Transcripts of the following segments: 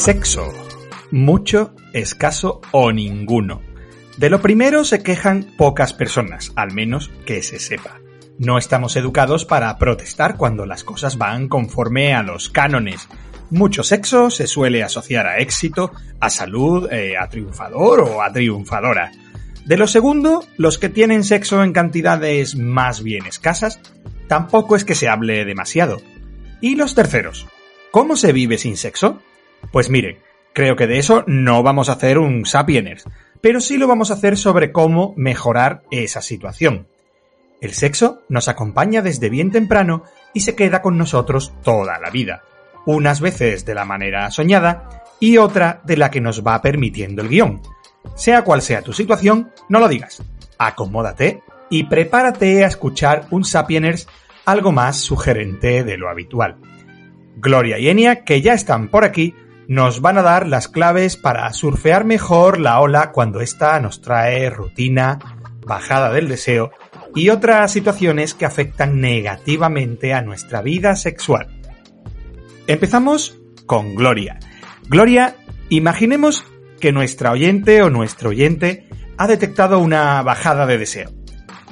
Sexo. Mucho, escaso o ninguno. De lo primero se quejan pocas personas, al menos que se sepa. No estamos educados para protestar cuando las cosas van conforme a los cánones. Mucho sexo se suele asociar a éxito, a salud, eh, a triunfador o a triunfadora. De lo segundo, los que tienen sexo en cantidades más bien escasas, tampoco es que se hable demasiado. ¿Y los terceros? ¿Cómo se vive sin sexo? Pues miren, creo que de eso no vamos a hacer un Sapieners, pero sí lo vamos a hacer sobre cómo mejorar esa situación. El sexo nos acompaña desde bien temprano y se queda con nosotros toda la vida, unas veces de la manera soñada y otra de la que nos va permitiendo el guion. Sea cual sea tu situación, no lo digas. Acomódate y prepárate a escuchar un Sapieners algo más sugerente de lo habitual. Gloria y Enia, que ya están por aquí, nos van a dar las claves para surfear mejor la ola cuando ésta nos trae rutina, bajada del deseo y otras situaciones que afectan negativamente a nuestra vida sexual. Empezamos con Gloria. Gloria, imaginemos que nuestra oyente o nuestro oyente ha detectado una bajada de deseo.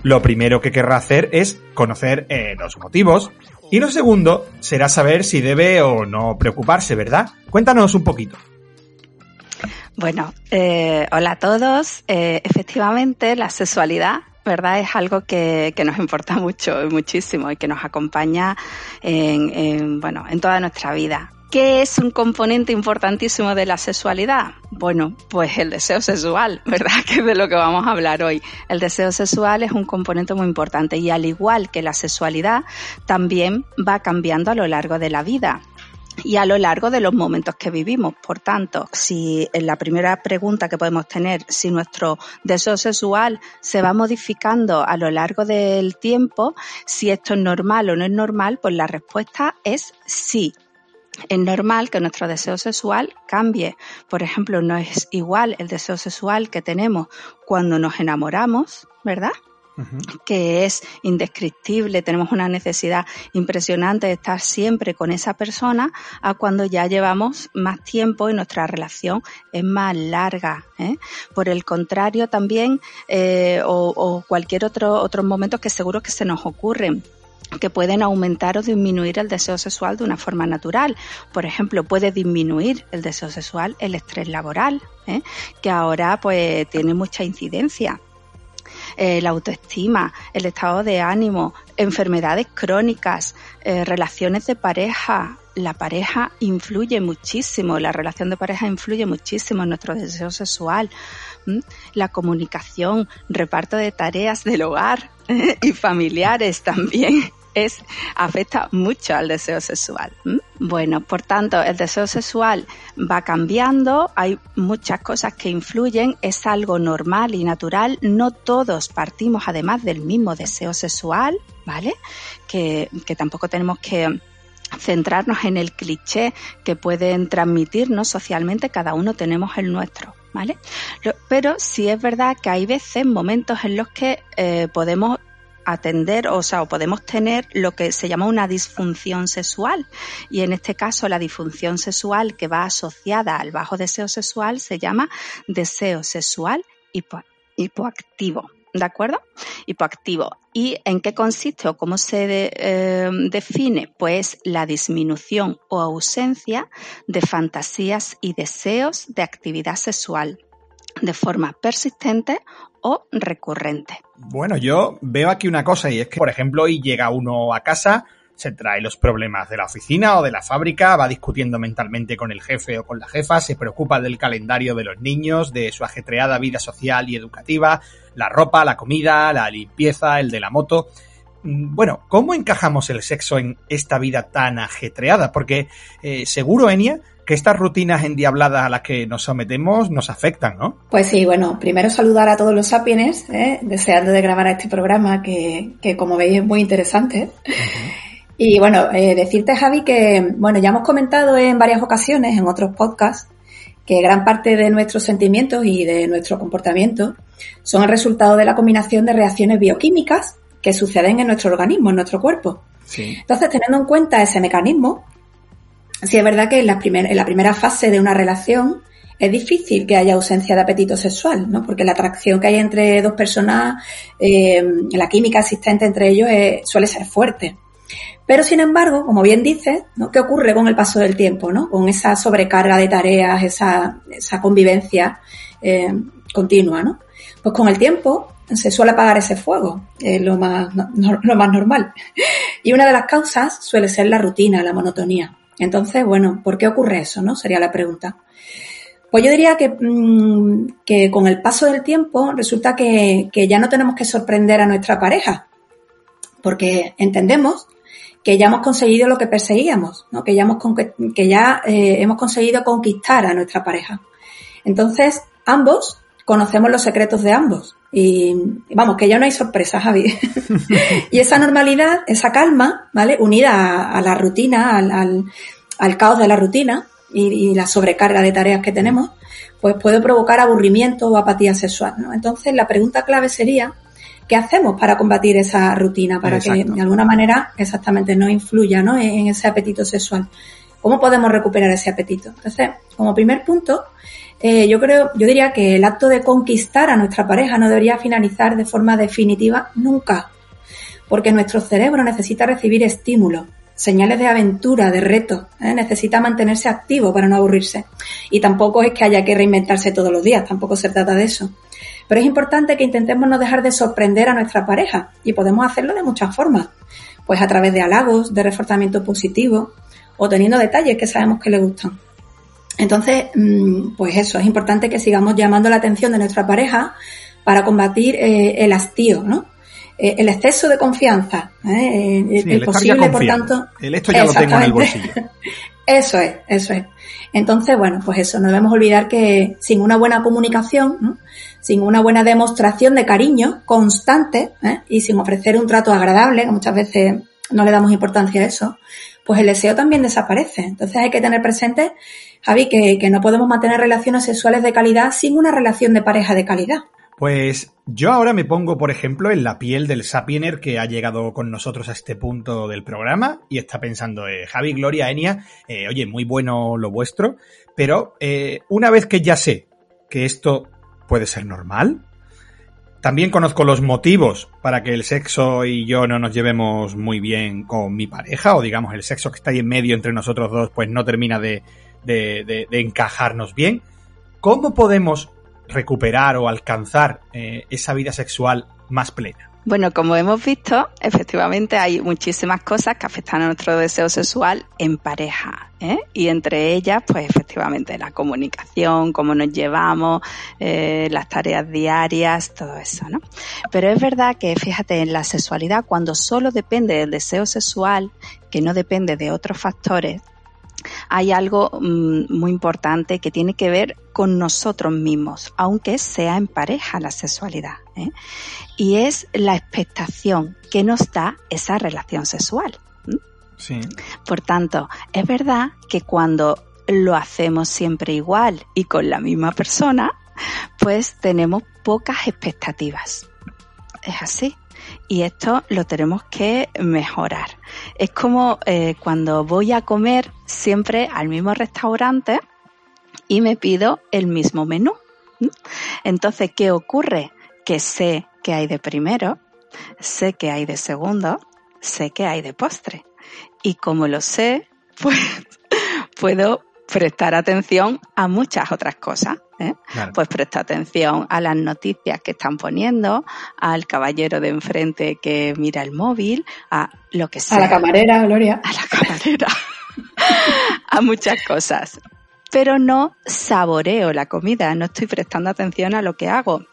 Lo primero que querrá hacer es conocer eh, los motivos y lo segundo será saber si debe o no preocuparse, ¿verdad? Cuéntanos un poquito. Bueno, eh, hola a todos. Eh, efectivamente, la sexualidad ¿verdad? Es algo que, que, nos importa mucho, muchísimo y que nos acompaña en, en, bueno, en toda nuestra vida. ¿Qué es un componente importantísimo de la sexualidad? Bueno, pues el deseo sexual, ¿verdad? Que es de lo que vamos a hablar hoy. El deseo sexual es un componente muy importante y al igual que la sexualidad, también va cambiando a lo largo de la vida y a lo largo de los momentos que vivimos. Por tanto, si la primera pregunta que podemos tener, si nuestro deseo sexual se va modificando a lo largo del tiempo, si esto es normal o no es normal, pues la respuesta es sí es normal que nuestro deseo sexual cambie. Por ejemplo, no es igual el deseo sexual que tenemos cuando nos enamoramos, ¿verdad? que es indescriptible, tenemos una necesidad impresionante de estar siempre con esa persona, a cuando ya llevamos más tiempo y nuestra relación es más larga. ¿eh? Por el contrario, también, eh, o, o, cualquier otro, otros momentos que seguro que se nos ocurren que pueden aumentar o disminuir el deseo sexual de una forma natural. Por ejemplo, puede disminuir el deseo sexual el estrés laboral, ¿eh? que ahora pues tiene mucha incidencia. Eh, la autoestima, el estado de ánimo, enfermedades crónicas, eh, relaciones de pareja. La pareja influye muchísimo, la relación de pareja influye muchísimo en nuestro deseo sexual. La comunicación, reparto de tareas del hogar y familiares también es, afecta mucho al deseo sexual. Bueno, por tanto, el deseo sexual va cambiando, hay muchas cosas que influyen, es algo normal y natural, no todos partimos además del mismo deseo sexual, ¿vale? Que, que tampoco tenemos que centrarnos en el cliché que pueden transmitirnos socialmente, cada uno tenemos el nuestro. ¿Vale? Pero sí es verdad que hay veces, momentos en los que eh, podemos atender, o sea, o podemos tener lo que se llama una disfunción sexual. Y en este caso, la disfunción sexual que va asociada al bajo deseo sexual se llama deseo sexual hipo hipoactivo. ¿De acuerdo? Hipoactivo. ¿Y en qué consiste o cómo se eh, define? Pues la disminución o ausencia de fantasías y deseos de actividad sexual de forma persistente o recurrente. Bueno, yo veo aquí una cosa y es que, por ejemplo, y llega uno a casa, se trae los problemas de la oficina o de la fábrica, va discutiendo mentalmente con el jefe o con la jefa, se preocupa del calendario de los niños, de su ajetreada vida social y educativa, la ropa, la comida, la limpieza, el de la moto. Mm, bueno, ¿cómo encajamos el sexo en esta vida tan ajetreada? Porque eh, seguro, Enia, que estas rutinas endiabladas a las que nos sometemos nos afectan, ¿no? Pues sí, bueno, primero saludar a todos los sapiens, ¿eh? deseando de grabar este programa que, que, como veis es muy interesante. Uh -huh. Y bueno, eh, decirte Javi que, bueno, ya hemos comentado en varias ocasiones, en otros podcasts, que gran parte de nuestros sentimientos y de nuestro comportamiento son el resultado de la combinación de reacciones bioquímicas que suceden en nuestro organismo, en nuestro cuerpo. Sí. Entonces, teniendo en cuenta ese mecanismo, sí es verdad que en la, primera fase de una relación es difícil que haya ausencia de apetito sexual, ¿no? Porque la atracción que hay entre dos personas, eh, la química existente entre ellos suele ser fuerte. Pero sin embargo, como bien dices, ¿no? ¿qué ocurre con el paso del tiempo, ¿no? Con esa sobrecarga de tareas, esa, esa convivencia eh, continua, ¿no? Pues con el tiempo se suele apagar ese fuego, es lo más, lo más normal. Y una de las causas suele ser la rutina, la monotonía. Entonces, bueno, ¿por qué ocurre eso, no? Sería la pregunta. Pues yo diría que, mm, que con el paso del tiempo resulta que, que, ya no tenemos que sorprender a nuestra pareja, porque entendemos que ya hemos conseguido lo que perseguíamos, ¿no? que ya, hemos, que ya eh, hemos conseguido conquistar a nuestra pareja. Entonces, ambos conocemos los secretos de ambos. Y vamos, que ya no hay sorpresa, Javi. y esa normalidad, esa calma, ¿vale? Unida a, la rutina, al, al, caos de la rutina y, y, la sobrecarga de tareas que tenemos, pues puede provocar aburrimiento o apatía sexual, ¿no? Entonces, la pregunta clave sería, ¿qué hacemos para combatir esa rutina? Para que de alguna manera exactamente no influya, ¿no? En ese apetito sexual. ¿Cómo podemos recuperar ese apetito? Entonces, como primer punto, eh, yo creo, yo diría que el acto de conquistar a nuestra pareja no debería finalizar de forma definitiva nunca, porque nuestro cerebro necesita recibir estímulos, señales de aventura, de reto, ¿eh? necesita mantenerse activo para no aburrirse. Y tampoco es que haya que reinventarse todos los días, tampoco se trata de eso. Pero es importante que intentemos no dejar de sorprender a nuestra pareja y podemos hacerlo de muchas formas, pues a través de halagos, de reforzamiento positivo o teniendo detalles que sabemos que le gustan. Entonces, mm, pues eso, es importante que sigamos llamando la atención de nuestra pareja para combatir eh, el hastío, ¿no? Eh, el exceso de confianza, ¿eh? el, posible, por tanto. El esto ya lo tengo en el bolsillo. eso es, eso es. Entonces, bueno, pues eso, no debemos olvidar que sin una buena comunicación, sin una buena demostración de cariño constante y sin ofrecer un trato agradable, que muchas veces no le damos importancia a eso, pues el deseo también desaparece. Entonces hay que tener presente Javi, que, no podemos mantener relaciones sexuales de calidad sin una relación de pareja de calidad. Pues yo ahora me pongo, por ejemplo, en la piel del sapiener que ha llegado con nosotros a este punto del programa y está pensando, eh, Javi, Gloria, Enia, eh, oye, muy bueno lo vuestro, pero eh, una vez que ya sé que esto puede ser normal, también conozco los motivos para que el sexo y yo no nos llevemos muy bien con mi pareja, o digamos el sexo que está ahí en medio entre nosotros dos, pues no termina de, encajarnos bien. ¿Cómo podemos recuperar o alcanzar eh, esa vida sexual más plena? Bueno, como hemos visto, efectivamente hay muchísimas cosas que afectan a nuestro deseo sexual en pareja. ¿eh? Y entre ellas, pues efectivamente, la comunicación, cómo nos llevamos, eh, las tareas diarias, todo eso, ¿no? Pero es verdad que, fíjate, en la sexualidad, cuando solo depende del deseo sexual, que no depende de otros factores, hay algo mm, muy importante que tiene que ver con nosotros mismos, aunque sea en pareja la sexualidad. ¿eh? Y es la expectación que nos da esa relación sexual. Sí. Por tanto, es verdad que cuando lo hacemos siempre igual y con la misma persona, pues tenemos pocas expectativas. Es así y esto lo tenemos que mejorar. Es como eh, cuando voy a comer siempre al mismo restaurante y me pido el mismo menú. Entonces, ¿qué ocurre? Que sé que hay de primero, sé que hay de segundo, sé que hay de postre. Y como lo sé, pues puedo prestar atención a muchas otras cosas. ¿eh? Pues presta atención a las noticias que están poniendo, al caballero de enfrente que mira el móvil, a lo que sea. A la camarera, Gloria. A la camarera. a muchas cosas. Pero no saboreo la comida, no estoy prestando atención a lo que hago.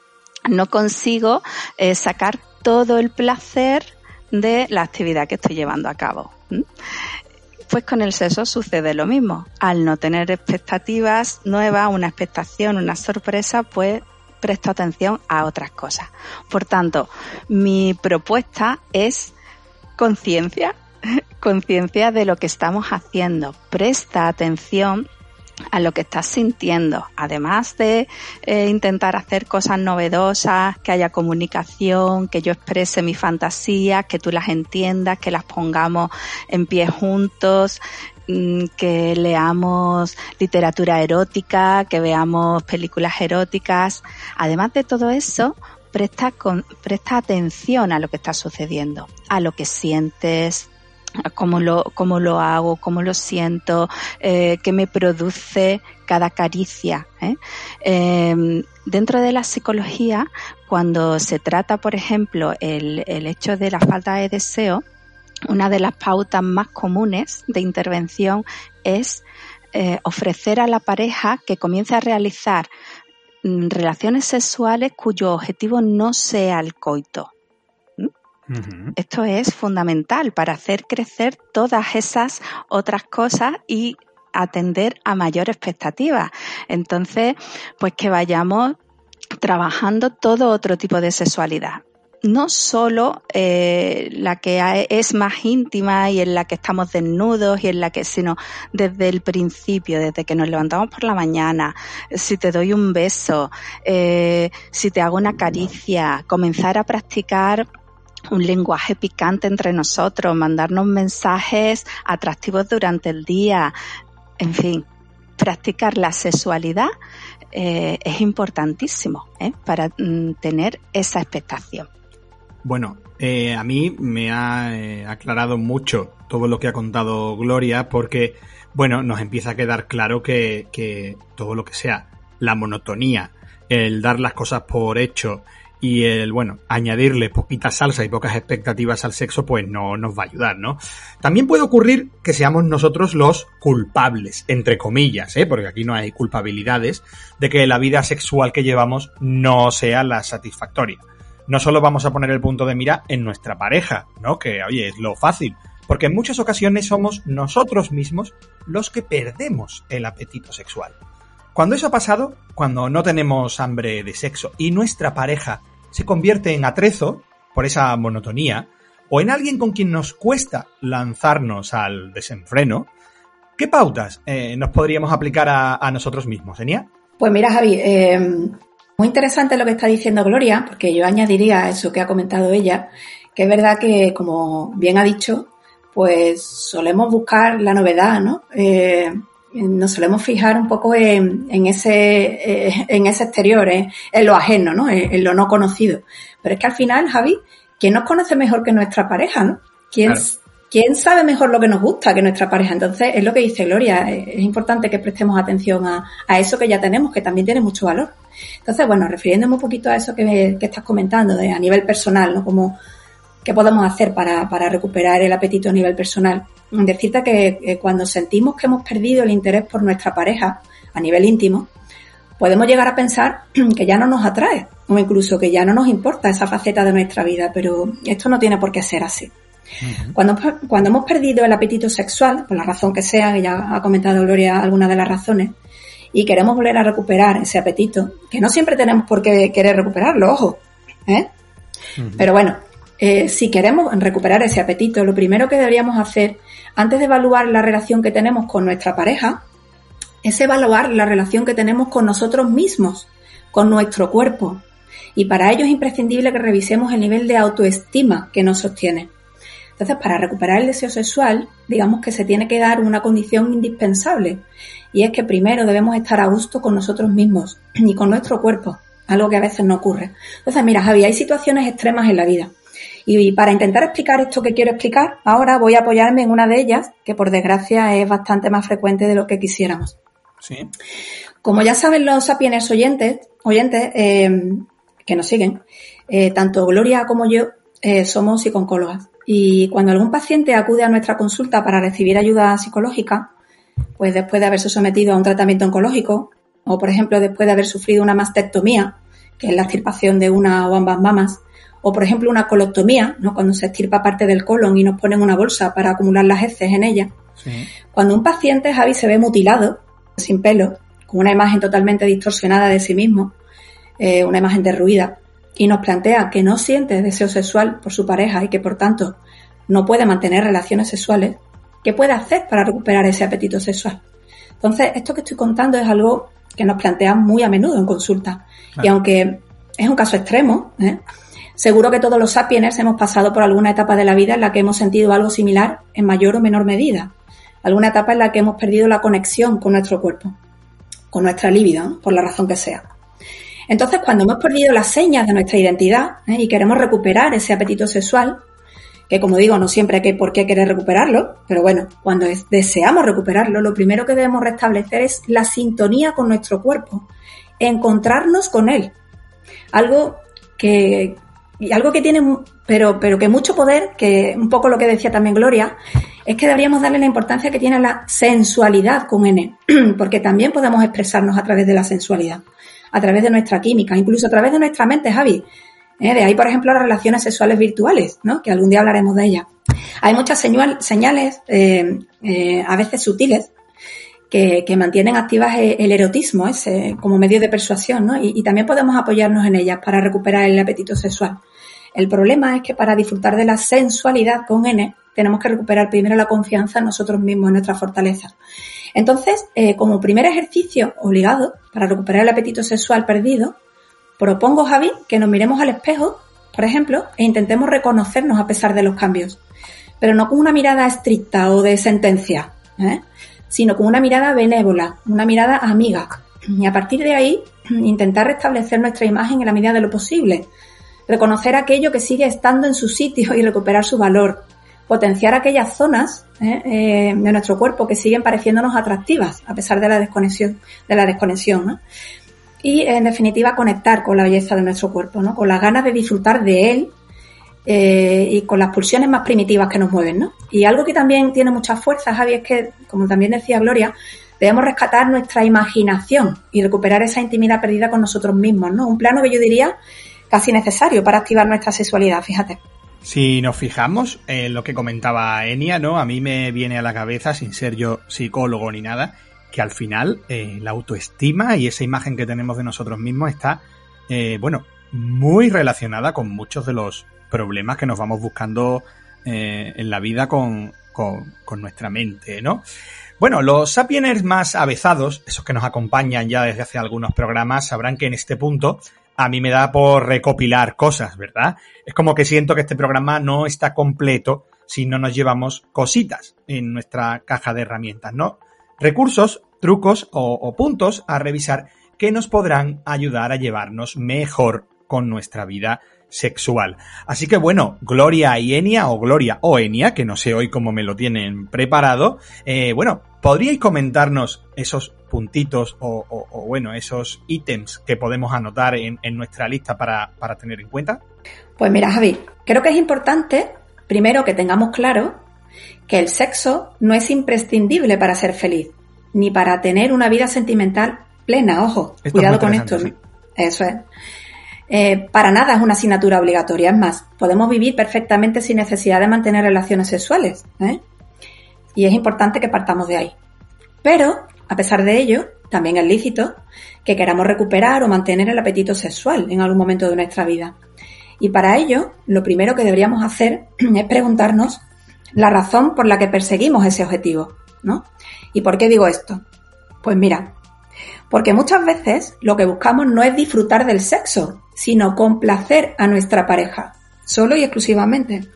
No consigo eh, sacar todo el placer de la actividad que estoy llevando a cabo. Pues con el sexo sucede lo mismo. Al no tener expectativas nuevas, una expectación, una sorpresa, pues presto atención a otras cosas. Por tanto, mi propuesta es conciencia, conciencia de lo que estamos haciendo. Presta atención a lo que estás sintiendo, además de eh, intentar hacer cosas novedosas, que haya comunicación, que yo exprese mi fantasía, que tú las entiendas, que las pongamos en pie juntos. mm, que leamos literatura erótica, que veamos películas eróticas. Además de todo eso, presta, presta atención a lo que está sucediendo, a lo que sientes, cómo lo, cómo lo hago, cómo lo siento, eh, qué me produce cada caricia. ¿eh? Em, dentro de la psicología, cuando se trata, por ejemplo, el, el hecho de la falta de deseo, una de las pautas más comunes de intervención es eh, ofrecer a la pareja que comience a realizar mm, relaciones sexuales cuyo objetivo no sea el coito. Esto es fundamental para hacer crecer todas esas otras cosas y atender a mayor expectativa. Entonces, pues que vayamos trabajando todo otro tipo de sexualidad. No solo eh, la que es más íntima y en la que estamos desnudos y en la que, sino desde el principio, desde que nos levantamos por la mañana, si te doy un beso, eh, si te hago una caricia, comenzar a practicar un lenguaje picante entre nosotros, mandarnos mensajes atractivos durante el día, en fin, practicar la sexualidad eh, es importantísimo ¿eh? para mm, tener esa expectación. Bueno, eh, a mí me ha aclarado mucho todo lo que ha contado Gloria porque, bueno, nos empieza a quedar claro que, que todo lo que sea la monotonía, el dar las cosas por hecho, y el, bueno, añadirle poquita salsa y pocas expectativas al sexo, pues no nos va a ayudar, ¿no? También puede ocurrir que seamos nosotros los culpables, entre comillas, ¿eh? Porque aquí no hay culpabilidades, de que la vida sexual que llevamos no sea la satisfactoria. No solo vamos a poner el punto de mira en nuestra pareja, ¿no? Que, oye, es lo fácil. Porque en muchas ocasiones somos nosotros mismos los que perdemos el apetito sexual. Cuando eso ha pasado, cuando no tenemos hambre de sexo y nuestra pareja se convierte en atrezo por esa monotonía, o en alguien con quien nos cuesta lanzarnos al desenfreno, ¿qué pautas eh, nos podríamos aplicar a, nosotros mismos, Enia? Pues mira, Javi, eh, muy interesante lo que está diciendo Gloria, porque yo añadiría eso que ha comentado ella, que es verdad que, como bien ha dicho, pues solemos buscar la novedad, ¿no? Eh, nos solemos fijar un poco en, ese, eh, en ese exterior, en, lo ajeno, ¿no? En, lo no conocido. Pero es que al final, Javi, ¿quién nos conoce mejor que nuestra pareja, no? ¿Quién, ¿Quién sabe mejor lo que nos gusta que nuestra pareja? Entonces, es lo que dice Gloria, es importante que prestemos atención a, eso que ya tenemos, que también tiene mucho valor. Entonces, bueno, refiriéndome un poquito a eso que, que estás comentando, de, a nivel personal, ¿no? Como, ¿qué podemos hacer para, para recuperar el apetito a nivel personal? Decirte que cuando sentimos que hemos perdido el interés por nuestra pareja a nivel íntimo, podemos llegar a pensar que ya no nos atrae o incluso que ya no nos importa esa faceta de nuestra vida, pero esto no tiene por qué ser así. cuando, cuando hemos perdido el apetito sexual, por la razón que sea, que ya ha comentado Gloria algunas de las razones, y queremos volver a recuperar ese apetito, que no siempre tenemos por qué querer recuperarlo, ojo, ¿eh? Pero bueno, eh, si queremos recuperar ese apetito, lo primero que deberíamos hacer antes de evaluar la relación que tenemos con nuestra pareja, es evaluar la relación que tenemos con nosotros mismos, con nuestro cuerpo. Y para ello es imprescindible que revisemos el nivel de autoestima que nos sostiene. Entonces, para recuperar el deseo sexual, digamos que se tiene que dar una condición indispensable. Y es que primero debemos estar a gusto con nosotros mismos y con nuestro cuerpo, algo que a veces no ocurre. Entonces, mira, Javi, hay situaciones extremas en la vida. Y para intentar explicar esto que quiero explicar, ahora voy a apoyarme en una de ellas, que por desgracia es bastante más frecuente de lo que quisiéramos. Sí. Como ya saben los sapiens oyentes, oyentes eh, que nos siguen, eh, tanto Gloria como yo eh, somos psicólogas. Y cuando algún paciente acude a nuestra consulta para recibir ayuda psicológica, pues después de haberse sometido a un tratamiento oncológico, o por ejemplo después de haber sufrido una mastectomía, que es la extirpación de una o ambas mamas, o, por ejemplo, una colostomía, ¿no? cuando se estirpa parte del colon y nos ponen una bolsa para acumular las heces en ella. Cuando un paciente, Javi, se ve mutilado, sin pelo, con una imagen totalmente distorsionada de sí mismo, eh, una imagen derruida, y nos plantea que no siente deseo sexual por su pareja y que, por tanto, no puede mantener relaciones sexuales, ¿qué puede hacer para recuperar ese apetito sexual? Entonces, esto que estoy contando es algo que nos plantean muy a menudo en consulta. Y aunque es un caso extremo, ¿eh? Seguro que todos los sapiens hemos pasado por alguna etapa de la vida en la que hemos sentido algo similar en mayor o menor medida. alguna etapa en la que hemos perdido la conexión con nuestro cuerpo, con nuestra libido, por la razón que sea. Entonces, cuando hemos perdido las señas de nuestra identidad ¿eh? y queremos recuperar ese apetito sexual, que como digo, no siempre hay que, por qué querer recuperarlo, pero bueno, cuando deseamos recuperarlo, lo primero que debemos restablecer es la sintonía con nuestro cuerpo, encontrarnos con él. Algo que, algo que tiene, pero, pero que mucho poder, que un poco lo que decía también Gloria, es que deberíamos darle la importancia que tiene la sensualidad con N, porque también podemos expresarnos a través de la sensualidad, a través de nuestra química, incluso a través de nuestra mente, Javi. ¿eh? De ahí, por ejemplo, las relaciones sexuales virtuales, ¿no? que algún día hablaremos de ellas. Hay muchas señales, eh, eh, a veces sutiles, que, mantienen activas el, erotismo ese, como medio de persuasión, ¿no? Y, también podemos apoyarnos en ellas para recuperar el apetito sexual. El problema es que para disfrutar de la sensualidad con N, tenemos que recuperar primero la confianza en nosotros mismos, en nuestra fortaleza. Entonces, como primer ejercicio obligado para recuperar el apetito sexual perdido, Propongo, Javi, que nos miremos al espejo, por ejemplo, e intentemos reconocernos a pesar de los cambios, pero no con una mirada estricta o de sentencia, ¿eh? Sino con una mirada benévola, una mirada amiga. Y a partir de ahí, intentar restablecer nuestra imagen en la medida de lo posible, reconocer aquello que sigue estando en su sitio y recuperar su valor, potenciar aquellas zonas ¿eh? Eh, de nuestro cuerpo que siguen pareciéndonos atractivas a pesar de la desconexión, de la desconexión. ¿no? y en definitiva conectar con la belleza de nuestro cuerpo, ¿no? con las ganas de disfrutar de él eh, y con las pulsiones más primitivas que nos mueven. ¿no? Y algo que también tiene mucha fuerza, Javi, es que, como también decía Gloria, debemos rescatar nuestra imaginación y recuperar esa intimidad perdida con nosotros mismos, ¿no? Un plano que yo diría casi necesario para activar nuestra sexualidad, fíjate. Si nos fijamos en lo que comentaba Enia, ¿no? A mí me viene a la cabeza, sin ser yo psicólogo ni nada, que al final eh, la autoestima y esa imagen que tenemos de nosotros mismos está, eh, bueno, muy relacionada con muchos de los problemas que nos vamos buscando eh, en la vida con, con, nuestra mente, ¿no? Bueno, los sapieners más avezados, esos que nos acompañan ya desde hace algunos programas, sabrán que en este punto a mí me da por recopilar cosas, ¿verdad? Es como que siento que este programa no está completo si no nos llevamos cositas en nuestra caja de herramientas, ¿no? Recursos trucos o, puntos a revisar que nos podrán ayudar a llevarnos mejor con nuestra vida sexual. Así que bueno, Gloria y Enia, o Gloria o Enia, que no sé hoy cómo me lo tienen preparado, eh, bueno, ¿podríais comentarnos esos puntitos o, bueno, esos ítems que podemos anotar en, en nuestra lista para, para, tener en cuenta? Pues mira, Javi, creo que es importante, primero, que tengamos claro que el sexo no es imprescindible para ser feliz ni para tener una vida sentimental plena. Ojo, cuidado con esto. Eso es. Eh, para nada es una asignatura obligatoria. Es más, podemos vivir perfectamente sin necesidad de mantener relaciones sexuales. ¿eh? Y es importante que partamos de ahí. Pero, a pesar de ello, también es lícito que queramos recuperar o mantener el apetito sexual en algún momento de nuestra vida. Y para ello, lo primero que deberíamos hacer es preguntarnos la razón por la que perseguimos ese objetivo, ¿no? ¿Y por qué digo esto? Pues mira, porque muchas veces lo que buscamos no es disfrutar del sexo, sino complacer a nuestra pareja, solo y exclusivamente.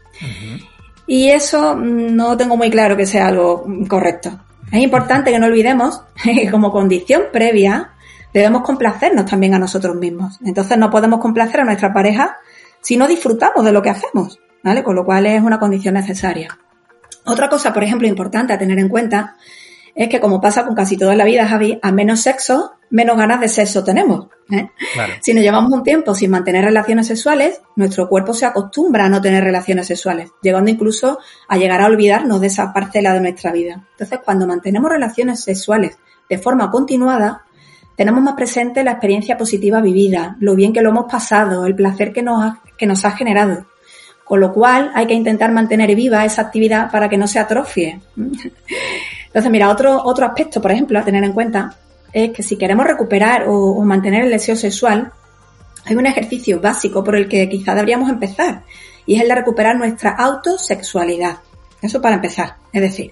Y eso no tengo muy claro que sea algo correcto. Es importante que no olvidemos que como condición previa debemos complacernos también a nosotros mismos. Entonces no podemos complacer a nuestra pareja si no disfrutamos de lo que hacemos, ¿vale? Con lo cual es una condición necesaria. Otra cosa, por ejemplo, importante a tener en cuenta es que como pasa con casi toda la vida, Javi, a menos sexo, menos ganas de sexo tenemos. ¿eh? Si nos llevamos un tiempo sin mantener relaciones sexuales, nuestro cuerpo se acostumbra a no tener relaciones sexuales, llegando incluso a llegar a olvidarnos de esa parcela de nuestra vida. Entonces, cuando mantenemos relaciones sexuales de forma continuada, tenemos más presente la experiencia positiva vivida, lo bien que lo hemos pasado, el placer que nos que nos ha generado. Con lo cual hay que intentar mantener viva esa actividad para que no se atrofie. Entonces, mira, otro, otro aspecto, por ejemplo, a tener en cuenta es que si queremos recuperar o, mantener el deseo sexual, hay un ejercicio básico por el que quizá deberíamos empezar y es el de recuperar nuestra autosexualidad. Eso para empezar. Es decir,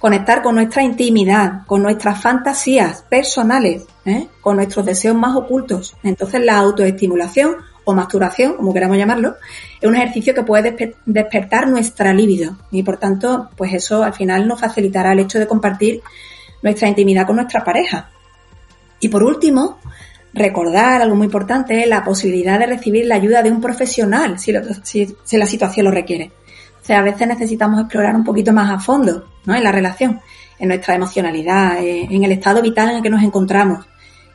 conectar con nuestra intimidad, con nuestras fantasías personales, ¿eh? con nuestros deseos más ocultos. Entonces la autoestimulación o masturación, como queramos llamarlo, es un ejercicio que puede despertar nuestra libido y por tanto, pues eso al final nos facilitará el hecho de compartir nuestra intimidad con nuestra pareja. Y por último, recordar algo muy importante, la posibilidad de recibir la ayuda de un profesional si, si, la situación lo requiere. O sea, a veces necesitamos explorar un poquito más a fondo ¿no? en la relación, en nuestra emocionalidad, en el estado vital en el que nos encontramos.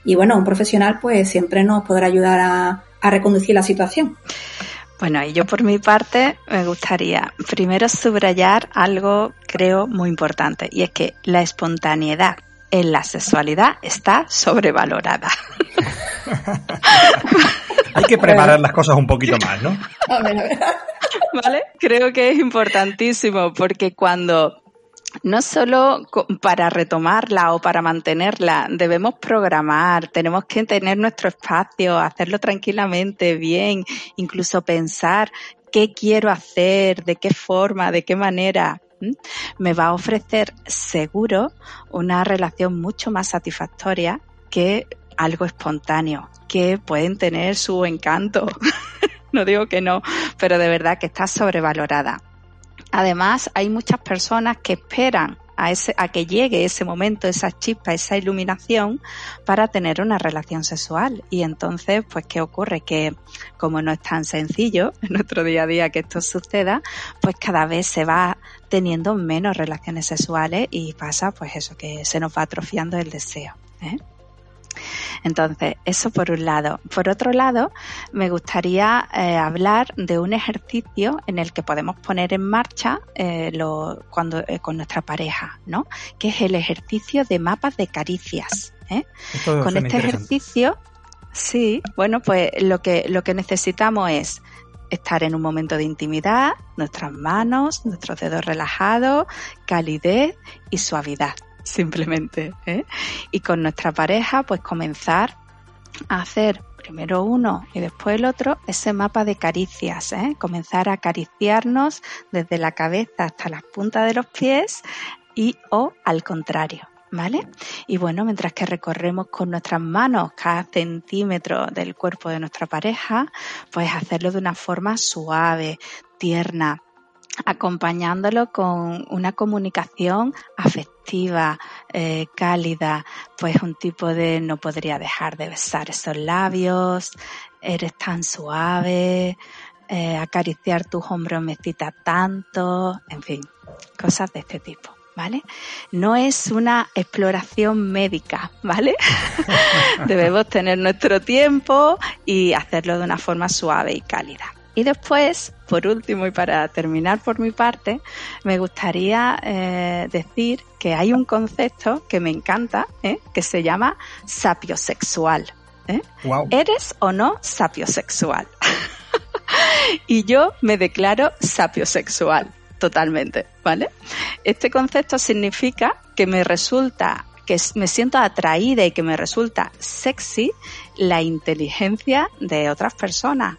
Y bueno, un profesional pues siempre nos podrá ayudar a, a reconducir la situación. Bueno, y yo por mi parte me gustaría primero subrayar algo creo muy importante y es que la espontaneidad en la sexualidad está sobrevalorada. Hay que preparar las cosas un poquito más, ¿no? ¿Vale? Creo que es importantísimo porque cuando no solo para retomarla o para mantenerla, debemos programar, tenemos que tener nuestro espacio, hacerlo tranquilamente, bien, incluso pensar qué quiero hacer, de qué forma, de qué manera. Me va a ofrecer seguro una relación mucho más satisfactoria que algo espontáneo, que pueden tener su encanto. no digo que no, pero de verdad que está sobrevalorada. Además, hay muchas personas que esperan a, ese, a que llegue ese momento, esa chispa, esa iluminación para tener una relación sexual. Y entonces, pues, ¿qué ocurre? Que como no es tan sencillo en nuestro día a día que esto suceda, pues cada vez se va teniendo menos relaciones sexuales y pasa, pues eso, que se nos va atrofiando el deseo. ¿eh? Entonces, eso por un lado. Por otro lado, me gustaría eh, hablar de un ejercicio en el que podemos poner en marcha eh, lo, cuando, eh, con nuestra pareja, ¿no? Que es el ejercicio de mapas de caricias. Con este ejercicio, sí, bueno, pues lo que, lo que necesitamos es estar en un momento de intimidad, nuestras manos, nuestros dedos relajados, calidez y suavidad simplemente. ¿eh? Y con nuestra pareja, pues comenzar a hacer primero uno y después el otro ese mapa de caricias, ¿eh? comenzar a acariciarnos desde la cabeza hasta las puntas de los pies y o al contrario. ¿Vale? Y bueno, mientras que recorremos con nuestras manos cada centímetro del cuerpo de nuestra pareja, pues hacerlo de una forma suave, tierna, acompañándolo con una comunicación afectiva, eh, cálida, pues un tipo de no podría dejar de besar esos labios, eres tan suave, eh, acariciar tus hombros me cita tanto, en fin, cosas de este tipo. ¿Vale? No es una exploración médica, ¿vale? Debemos tener nuestro tiempo y hacerlo de una forma suave y cálida. Y después, por último y para terminar por mi parte, me gustaría eh, decir que hay un concepto que me encanta, ¿eh? que se llama sapiosexual. ¿eh? ¿Eres o no sapiosexual? y yo me declaro sapiosexual, totalmente, ¿vale? Este concepto significa que me resulta que me siento atraída y que me resulta sexy la inteligencia de otras personas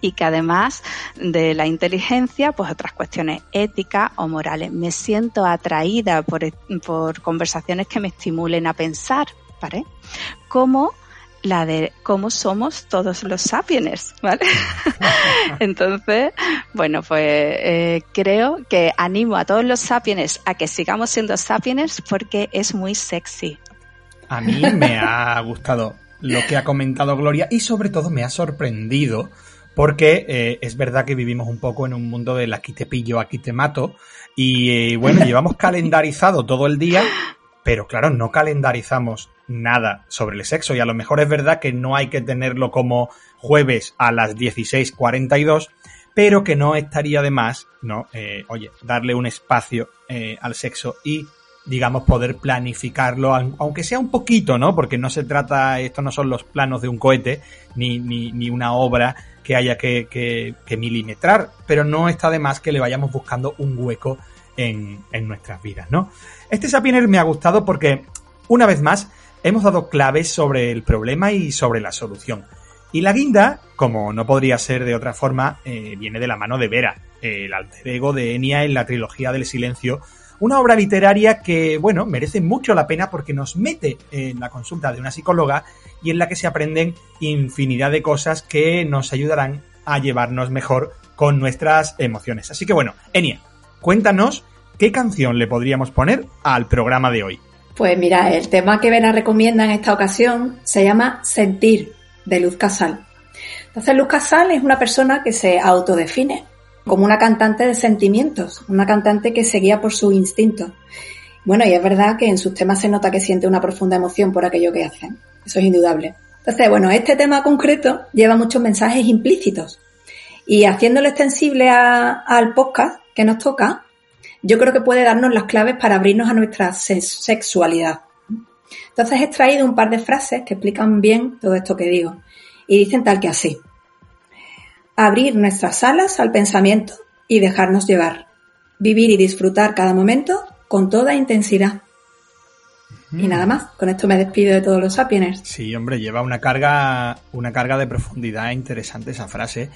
y que además de la inteligencia, pues otras cuestiones éticas o morales. Me siento atraída por, por conversaciones que me estimulen a pensar, ¿vale? Como la de cómo somos todos los sapiens, ¿vale? Entonces, bueno, pues eh, creo que animo a todos los sapiens a que sigamos siendo sapiens porque es muy sexy. A mí me ha gustado lo que ha comentado Gloria y sobre todo me ha sorprendido porque eh, es verdad que vivimos un poco en un mundo del aquí te pillo, aquí te mato, y eh, bueno, llevamos calendarizado todo el día, pero claro, no calendarizamos nada sobre el sexo, y a lo mejor es verdad que no hay que tenerlo como jueves a las 16.42, pero que no estaría de más, ¿no? Eh, oye, darle un espacio al sexo y digamos, poder planificarlo, aunque sea un poquito, ¿no? Porque no se trata, esto no son los planos de un cohete, ni, ni, ni una obra que haya que, milimetrar, pero no está de más que le vayamos buscando un hueco en, nuestras vidas, ¿no? Este Sapiner me ha gustado porque, una vez más, hemos dado claves sobre el problema y sobre la solución. Y la guinda, como no podría ser de otra forma, eh, viene de la mano de Vera, el alter ego de Enya en la trilogía del silencio, Una obra literaria que, bueno, merece mucho la pena porque nos mete en la consulta de una psicóloga y en la que se aprenden infinidad de cosas que nos ayudarán a llevarnos mejor con nuestras emociones. Así que bueno, Enia, cuéntanos qué canción le podríamos poner al programa de hoy. Pues mira, el tema que Vera recomienda en esta ocasión se llama Sentir, de Luz Casal. Entonces, Luz Casal es una persona que se autodefine como una cantante de sentimientos, una cantante que se guía por sus instintos. Bueno, y es verdad que en sus temas se nota que siente una profunda emoción por aquello que hacen. Eso es indudable. Entonces, bueno, este tema concreto lleva muchos mensajes implícitos. Y haciéndolo extensible al podcast que nos toca, yo creo que puede darnos las claves para abrirnos a nuestra sexualidad. Entonces he extraído un par de frases que explican bien todo esto que digo. Y dicen tal que así abrir nuestras alas al pensamiento y dejarnos llevar, vivir y disfrutar cada momento con toda intensidad. Y nada más, con esto me despido de todos los sapiens. Sí, hombre, lleva una carga, una carga de profundidad interesante esa frase.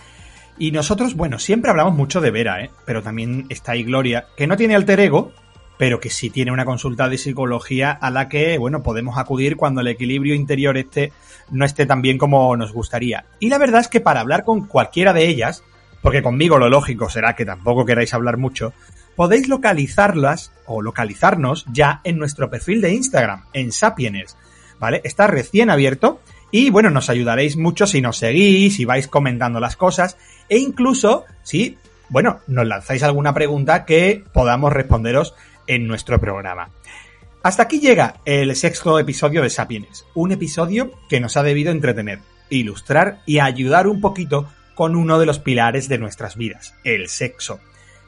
Y nosotros, bueno, siempre hablamos mucho de Vera, ¿eh? pero también está ahí Gloria, que no tiene alter ego, pero que sí tiene una consulta de psicología a la que, bueno, podemos acudir cuando el equilibrio interior esté no esté tan bien como nos gustaría. Y la verdad es que para hablar con cualquiera de ellas, porque conmigo lo lógico será que tampoco queráis hablar mucho, podéis localizarlas o localizarnos ya en nuestro perfil de Instagram, en Sapieners, ¿vale? Está recién abierto y bueno, nos ayudaréis mucho si nos seguís, si vais comentando las cosas e incluso si, bueno, nos lanzáis alguna pregunta que podamos responderos en nuestro programa. Hasta aquí llega el sexto episodio de Sapiens, un episodio que nos ha debido entretener, ilustrar y ayudar un poquito con uno de los pilares de nuestras vidas, el sexo.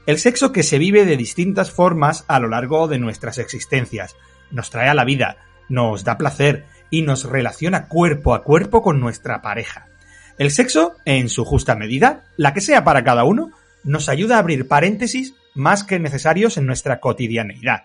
El sexo que se vive de distintas formas a lo largo de nuestras existencias, nos trae a la vida, nos da placer y nos relaciona cuerpo a cuerpo con nuestra pareja. El sexo, en su justa medida, la que sea para cada uno, nos ayuda a abrir paréntesis más que necesarios en nuestra cotidianeidad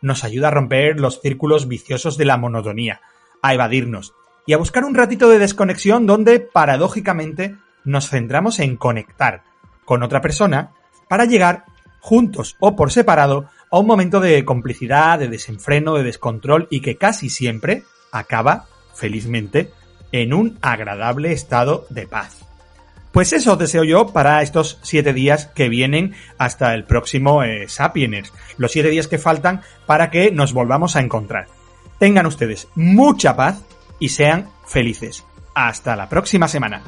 nos ayuda a romper los círculos viciosos de la monotonía, a evadirnos y a buscar un ratito de desconexión donde, paradójicamente, nos centramos en conectar con otra persona para llegar, juntos o por separado, a un momento de complicidad, de desenfreno, de descontrol y que casi siempre acaba, felizmente, en un agradable estado de paz. Pues eso deseo yo para estos siete días que vienen hasta el próximo eh. Los siete días que faltan para que nos volvamos a encontrar. Tengan ustedes mucha paz y sean felices. Hasta la próxima semana.